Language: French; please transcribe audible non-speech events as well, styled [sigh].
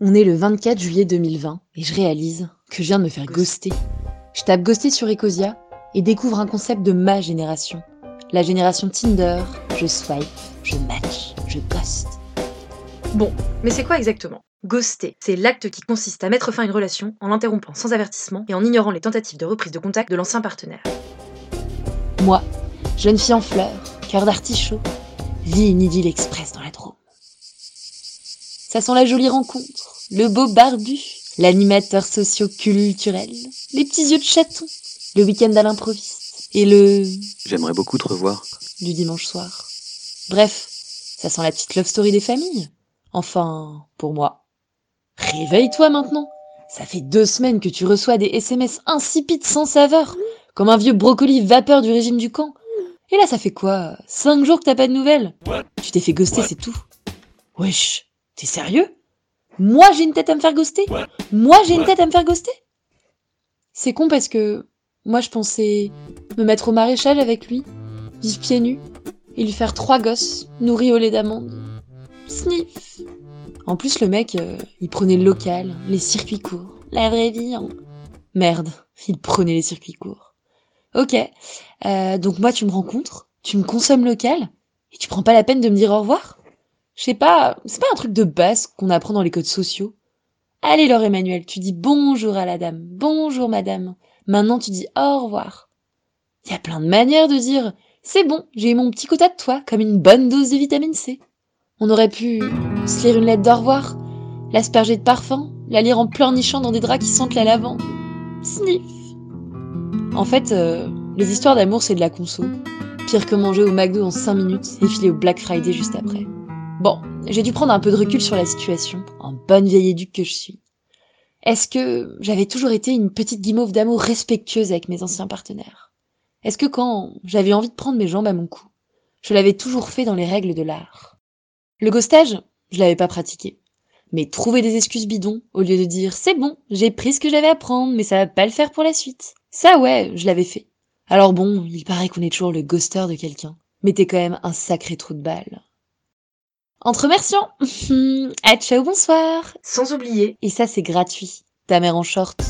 On est le 24 juillet 2020 et je réalise que je viens de me faire ghoster. Je tape ghoster sur Ecosia et découvre un concept de ma génération. La génération Tinder, je swipe, je match, je ghost. Bon, mais c'est quoi exactement? Ghoster, c'est l'acte qui consiste à mettre fin à une relation en l'interrompant sans avertissement et en ignorant les tentatives de reprise de contact de l'ancien partenaire. Moi, jeune fille en fleurs, cœur d'artichaut, vis une idylle express dans la. Ça sent la jolie rencontre, le beau barbu, l'animateur socio-culturel, les petits yeux de chaton, le week-end à l'improviste et le J'aimerais beaucoup te revoir. du dimanche soir. Bref, ça sent la petite love story des familles. Enfin, pour moi. Réveille-toi maintenant. Ça fait deux semaines que tu reçois des SMS insipides sans saveur, comme un vieux brocoli vapeur du régime du camp. Et là, ça fait quoi? Cinq jours que t'as pas de nouvelles? Tu t'es fait ghoster, c'est tout? Wesh, t'es sérieux? Moi, j'ai une tête à me faire ghoster? Moi, j'ai une tête à me faire ghoster? C'est con parce que moi, je pensais me mettre au maréchal avec lui, vivre pieds nus, et lui faire trois gosses, nourris au lait d'amande. Sniff En plus, le mec, euh, il prenait le local, les circuits courts, la vraie vie. hein. Merde, il prenait les circuits courts. Ok, euh, donc moi, tu me rencontres, tu me consommes local, et tu prends pas la peine de me dire au revoir? Je sais pas, c'est pas un truc de base qu'on apprend dans les codes sociaux. Allez, Laure Emmanuel, tu dis bonjour à la dame, bonjour madame. Maintenant, tu dis au revoir. Il y a plein de manières de dire c'est bon, j'ai eu mon petit quota de toi, comme une bonne dose de vitamine C. On aurait pu se lire une lettre d'au revoir, l'asperger de parfum, la lire en pleurnichant dans des draps qui sentent la lavande. Sniff. En fait, euh, les histoires d'amour, c'est de la conso. Pire que manger au McDo en 5 minutes et filer au Black Friday juste après. Bon, j'ai dû prendre un peu de recul sur la situation, en bonne vieille éduque que je suis. Est-ce que j'avais toujours été une petite guimauve d'amour respectueuse avec mes anciens partenaires? Est-ce que quand j'avais envie de prendre mes jambes à mon cou, je l'avais toujours fait dans les règles de l'art? Le ghostage, je l'avais pas pratiqué. Mais trouver des excuses bidons au lieu de dire c'est bon, j'ai pris ce que j'avais à prendre, mais ça va pas le faire pour la suite. Ça ouais, je l'avais fait. Alors bon, il paraît qu'on est toujours le ghoster de quelqu'un, mais t'es quand même un sacré trou de balle. Entre remerciants [laughs] À ciao, bonsoir Sans oublier Et ça, c'est gratuit. Ta mère en short.